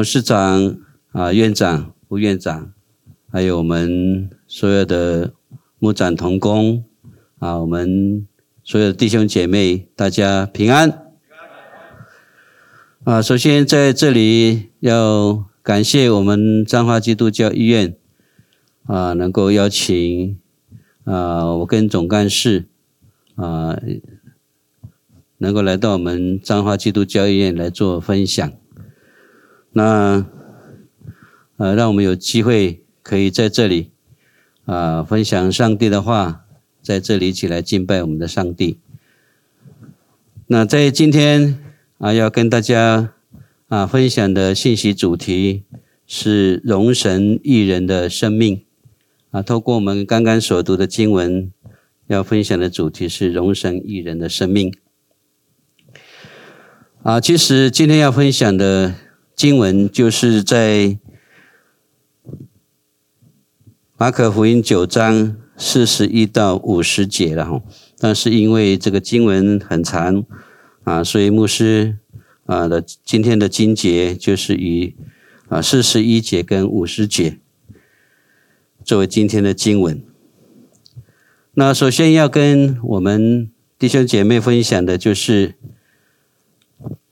董事长啊、院长、副院长，还有我们所有的牧长同工啊，我们所有的弟兄姐妹，大家平安。啊，首先在这里要感谢我们彰化基督教医院啊，能够邀请啊我跟总干事啊，能够来到我们彰化基督教医院来做分享。那，呃，让我们有机会可以在这里，啊，分享上帝的话，在这里一起来敬拜我们的上帝。那在今天啊，要跟大家啊分享的信息主题是荣神益人的生命。啊，透过我们刚刚所读的经文，要分享的主题是荣神益人的生命。啊，其实今天要分享的。经文就是在马可福音九章四十一到五十节了哈，但是因为这个经文很长啊，所以牧师啊的今天的经节就是以啊四十一节跟五十节作为今天的经文。那首先要跟我们弟兄姐妹分享的就是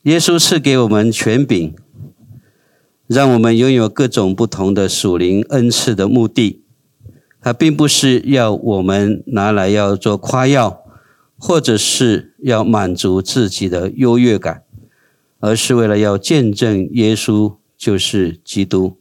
耶稣赐给我们权柄。让我们拥有各种不同的属灵恩赐的目的，它并不是要我们拿来要做夸耀，或者是要满足自己的优越感，而是为了要见证耶稣就是基督。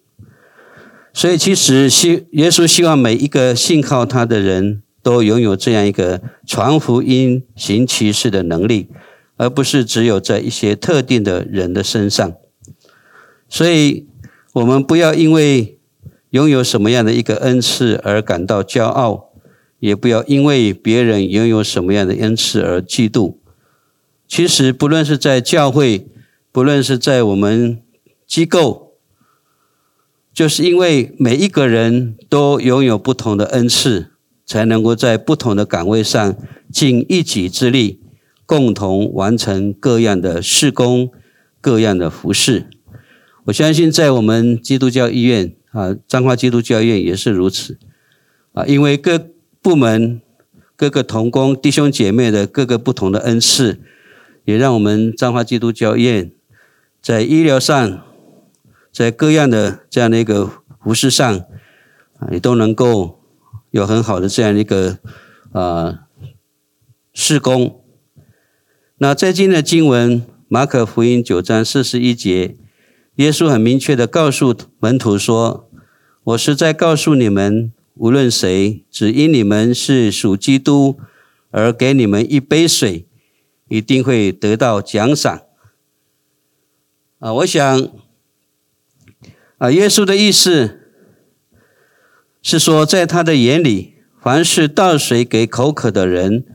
所以，其实希耶稣希望每一个信靠他的人都拥有这样一个传福音、行奇事的能力，而不是只有在一些特定的人的身上。所以，我们不要因为拥有什么样的一个恩赐而感到骄傲，也不要因为别人拥有什么样的恩赐而嫉妒。其实，不论是在教会，不论是在我们机构，就是因为每一个人都拥有不同的恩赐，才能够在不同的岗位上尽一己之力，共同完成各样的事工、各样的服饰。我相信，在我们基督教医院啊，彰化基督教医院也是如此啊，因为各部门、各个同工弟兄姐妹的各个不同的恩赐，也让我们彰化基督教医院在医疗上，在各样的这样的一个服饰上啊，也都能够有很好的这样一个啊事工。那在今天的经文，马可福音九章四十一节。耶稣很明确的告诉门徒说：“我实在告诉你们，无论谁只因你们是属基督而给你们一杯水，一定会得到奖赏。”啊，我想，啊，耶稣的意思是说，在他的眼里，凡是倒水给口渴的人，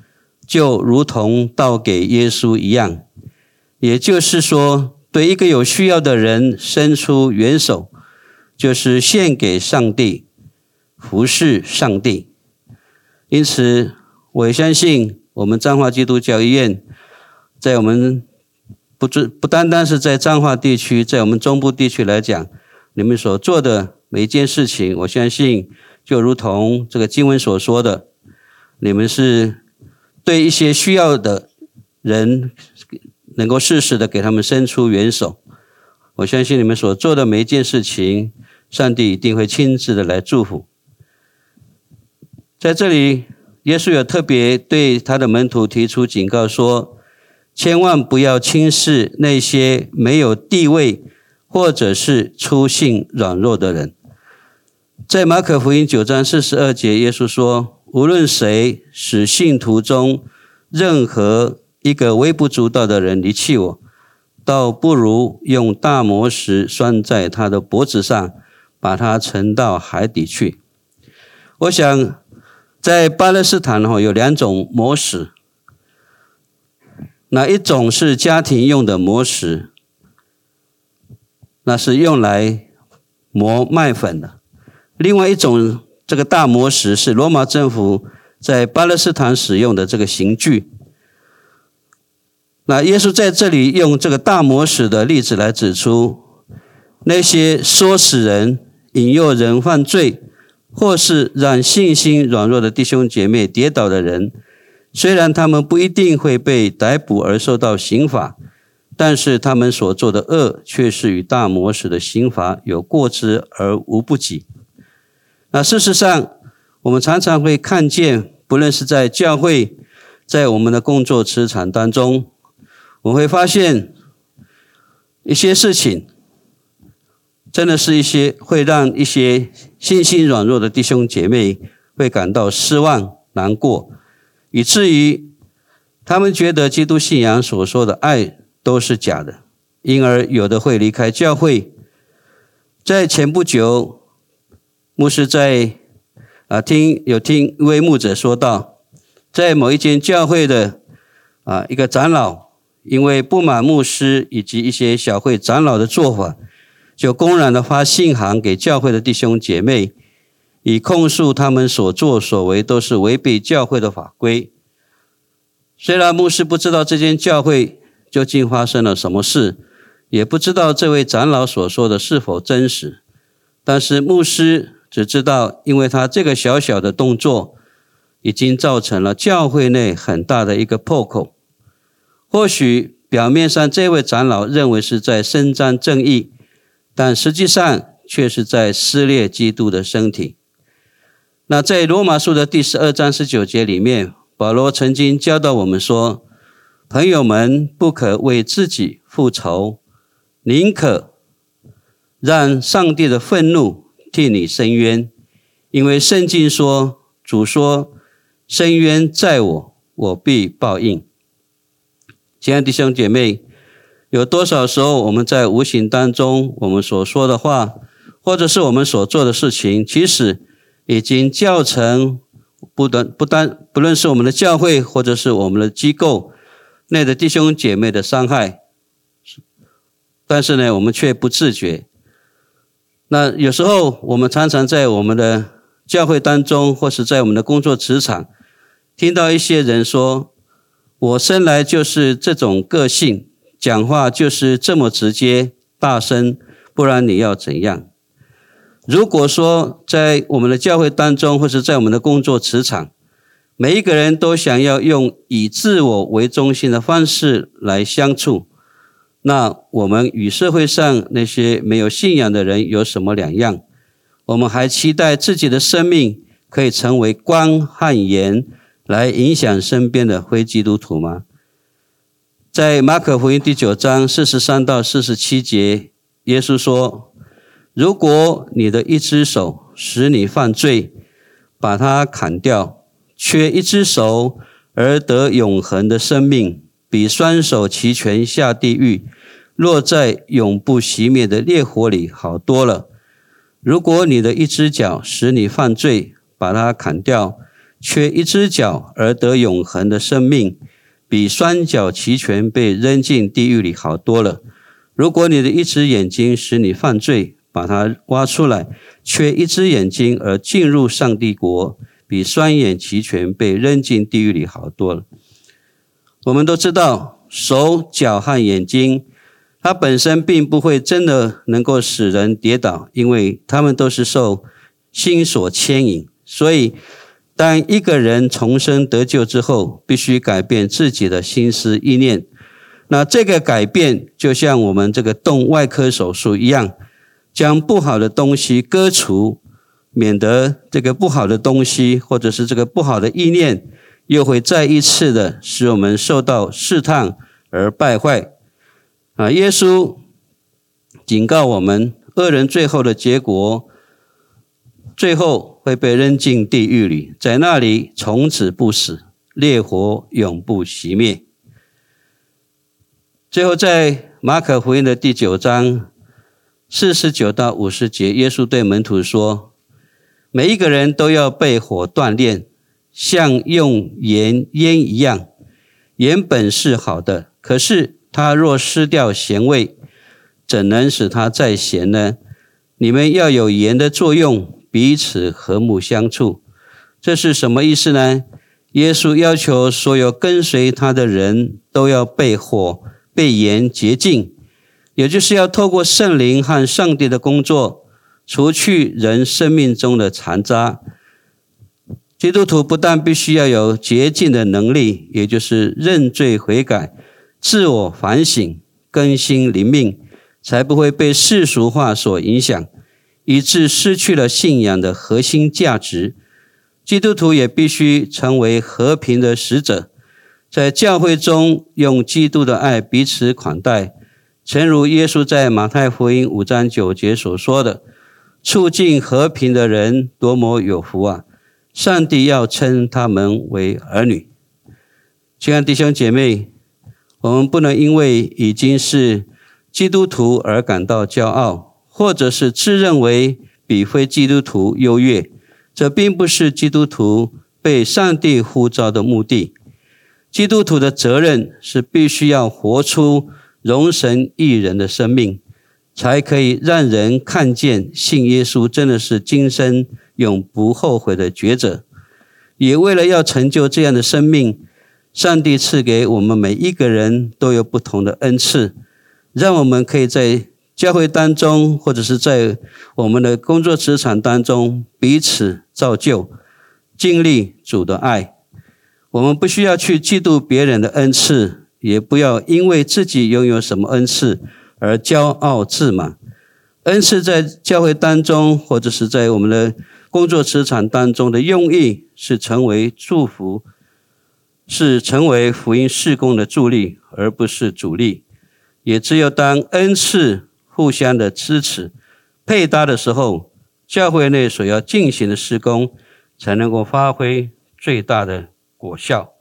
就如同倒给耶稣一样，也就是说。对一个有需要的人伸出援手，就是献给上帝，服侍上帝。因此，我也相信我们彰化基督教医院，在我们不只不单单是在彰化地区，在我们中部地区来讲，你们所做的每一件事情，我相信就如同这个经文所说的，你们是对一些需要的人。能够适时的给他们伸出援手，我相信你们所做的每一件事情，上帝一定会亲自的来祝福。在这里，耶稣有特别对他的门徒提出警告说，千万不要轻视那些没有地位或者是粗信软弱的人。在马可福音九章四十二节，耶稣说，无论谁使信徒中任何一个微不足道的人离弃我，倒不如用大磨石拴在他的脖子上，把他沉到海底去。我想，在巴勒斯坦哈有两种磨石，那一种是家庭用的磨石，那是用来磨麦粉的；另外一种这个大磨石是罗马政府在巴勒斯坦使用的这个刑具。那耶稣在这里用这个大磨石的例子来指出，那些唆使人、引诱人犯罪，或是让信心软弱的弟兄姐妹跌倒的人，虽然他们不一定会被逮捕而受到刑罚，但是他们所做的恶，却是与大魔使的刑罚有过之而无不及。那事实上，我们常常会看见，不论是在教会，在我们的工作职场当中，我会发现一些事情。真的是一些会让一些信心软弱的弟兄姐妹会感到失望、难过，以至于他们觉得基督信仰所说的爱都是假的，因而有的会离开教会。在前不久，牧师在啊听有听一位牧者说道，在某一间教会的啊一个长老，因为不满牧师以及一些小会长老的做法。就公然的发信函给教会的弟兄姐妹，以控诉他们所作所为都是违背教会的法规。虽然牧师不知道这间教会究竟发生了什么事，也不知道这位长老所说的是否真实，但是牧师只知道，因为他这个小小的动作，已经造成了教会内很大的一个破口。或许表面上这位长老认为是在伸张正义。但实际上却是在撕裂基督的身体。那在罗马书的第十二章十九节里面，保罗曾经教导我们说：“朋友们，不可为自己复仇，宁可让上帝的愤怒替你伸冤，因为圣经说，主说，伸冤在我，我必报应。”亲爱的弟兄姐妹。有多少时候，我们在无形当中，我们所说的话，或者是我们所做的事情，其实已经造成不单不单不论是我们的教会，或者是我们的机构内的弟兄姐妹的伤害，但是呢，我们却不自觉。那有时候，我们常常在我们的教会当中，或是在我们的工作职场，听到一些人说：“我生来就是这种个性。”讲话就是这么直接、大声，不然你要怎样？如果说在我们的教会当中，或者在我们的工作职场，每一个人都想要用以自我为中心的方式来相处，那我们与社会上那些没有信仰的人有什么两样？我们还期待自己的生命可以成为光和盐，来影响身边的非基督徒吗？在马可福音第九章四十三到四十七节，耶稣说：“如果你的一只手使你犯罪，把它砍掉；缺一只手而得永恒的生命，比双手齐全下地狱，落在永不熄灭的烈火里好多了。如果你的一只脚使你犯罪，把它砍掉；缺一只脚而得永恒的生命。”比双脚齐全被扔进地狱里好多了。如果你的一只眼睛使你犯罪，把它挖出来；缺一只眼睛而进入上帝国，比双眼齐全被扔进地狱里好多了。我们都知道，手脚和眼睛，它本身并不会真的能够使人跌倒，因为它们都是受心所牵引，所以。当一个人重生得救之后，必须改变自己的心思意念。那这个改变就像我们这个动外科手术一样，将不好的东西割除，免得这个不好的东西或者是这个不好的意念，又会再一次的使我们受到试探而败坏。啊，耶稣警告我们，恶人最后的结果，最后。会被扔进地狱里，在那里从此不死，烈火永不熄灭。最后，在马可福音的第九章四十九到五十节，耶稣对门徒说：“每一个人都要被火锻炼，像用盐腌一样。盐本是好的，可是它若失掉咸味，怎能使它再咸呢？你们要有盐的作用。”彼此和睦相处，这是什么意思呢？耶稣要求所有跟随他的人都要被火、被盐洁净，也就是要透过圣灵和上帝的工作，除去人生命中的残渣。基督徒不但必须要有洁净的能力，也就是认罪悔改、自我反省、更新灵命，才不会被世俗化所影响，以致失去了信仰的核心价值。基督徒也必须成为和平的使者，在教会中用基督的爱彼此款待，诚如耶稣在马太福音五章九节所说的：“促进和平的人多么有福啊！”上帝要称他们为儿女。亲爱的弟兄姐妹，我们不能因为已经是基督徒而感到骄傲，或者是自认为比非基督徒优越。这并不是基督徒被上帝呼召的目的。基督徒的责任是必须要活出荣神益人的生命，才可以让人看见信耶稣真的是今生。永不后悔的抉择，也为了要成就这样的生命，上帝赐给我们每一个人都有不同的恩赐，让我们可以在教会当中，或者是在我们的工作职场当中彼此造就，经历主的爱。我们不需要去嫉妒别人的恩赐，也不要因为自己拥有什么恩赐而骄傲自满。恩赐在教会当中，或者是在我们的工作职场当中的用意是成为祝福，是成为福音事工的助力，而不是主力。也只有当恩赐互相的支持、配搭的时候，教会内所要进行的施工才能够发挥最大的果效。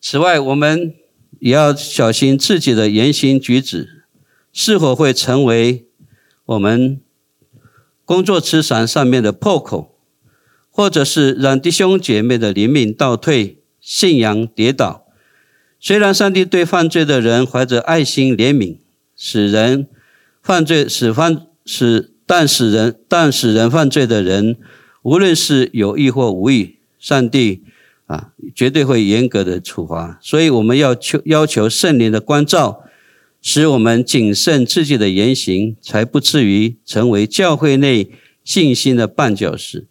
此外，我们也要小心自己的言行举止，是否会成为我们。工作磁场上面的破口，或者是让弟兄姐妹的灵命倒退、信仰跌倒。虽然上帝对犯罪的人怀着爱心怜悯，使人犯罪使犯使但使人但使人犯罪的人，无论是有意或无意，上帝啊绝对会严格的处罚。所以我们要求要求圣灵的关照。使我们谨慎自己的言行，才不至于成为教会内信心的绊脚石。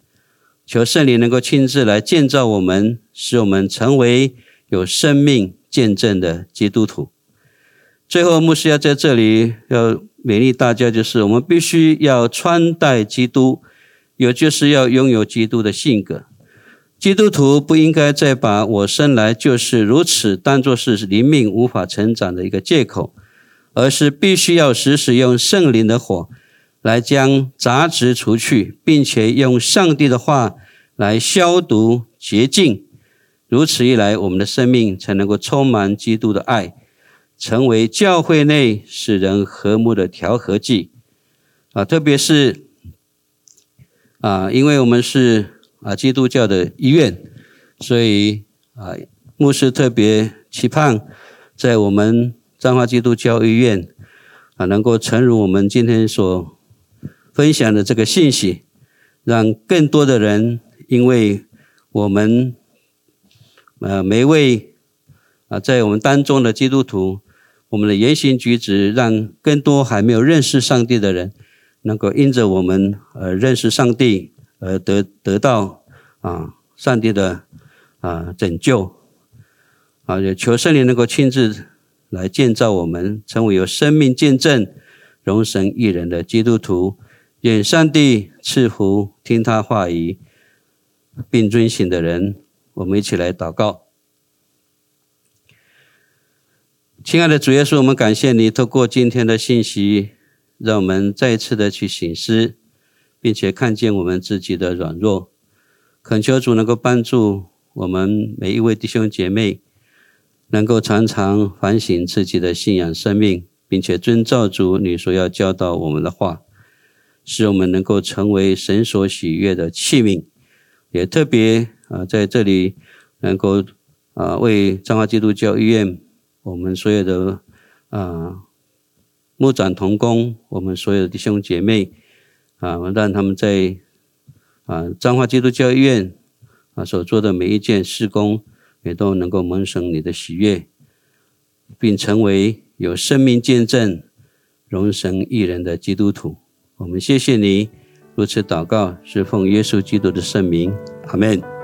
求圣灵能够亲自来建造我们，使我们成为有生命见证的基督徒。最后，牧师要在这里要勉励大家，就是我们必须要穿戴基督，也就是要拥有基督的性格。基督徒不应该再把我生来就是如此当作是灵命无法成长的一个借口。而是必须要时时用圣灵的火来将杂质除去，并且用上帝的话来消毒洁净。如此一来，我们的生命才能够充满基督的爱，成为教会内使人和睦的调和剂。啊，特别是啊，因为我们是啊基督教的医院，所以啊，牧师特别期盼在我们。彰化基督教医院啊，能够诚如我们今天所分享的这个信息，让更多的人，因为我们呃每一位啊在我们当中的基督徒，我们的言行举止，让更多还没有认识上帝的人，能够因着我们而认识上帝，而得得到啊上帝的啊拯救啊，也求圣灵能够亲自。来建造我们，成为有生命见证、荣神益人的基督徒。愿上帝赐福听他话语并遵行的人。我们一起来祷告。亲爱的主耶稣，我们感谢你透过今天的信息，让我们再一次的去省思，并且看见我们自己的软弱。恳求主能够帮助我们每一位弟兄姐妹。能够常常反省自己的信仰生命，并且遵照主你所要教导我们的话，使我们能够成为神所喜悦的器皿。也特别啊，在这里能够啊，为彰化基督教医院我们所有的啊牧长同工，我们所有的弟兄姐妹啊，让他们在啊彰化基督教医院啊所做的每一件事工。也都能够蒙神你的喜悦，并成为有生命见证、荣神益人的基督徒。我们谢谢你如此祷告，是奉耶稣基督的圣名，阿门。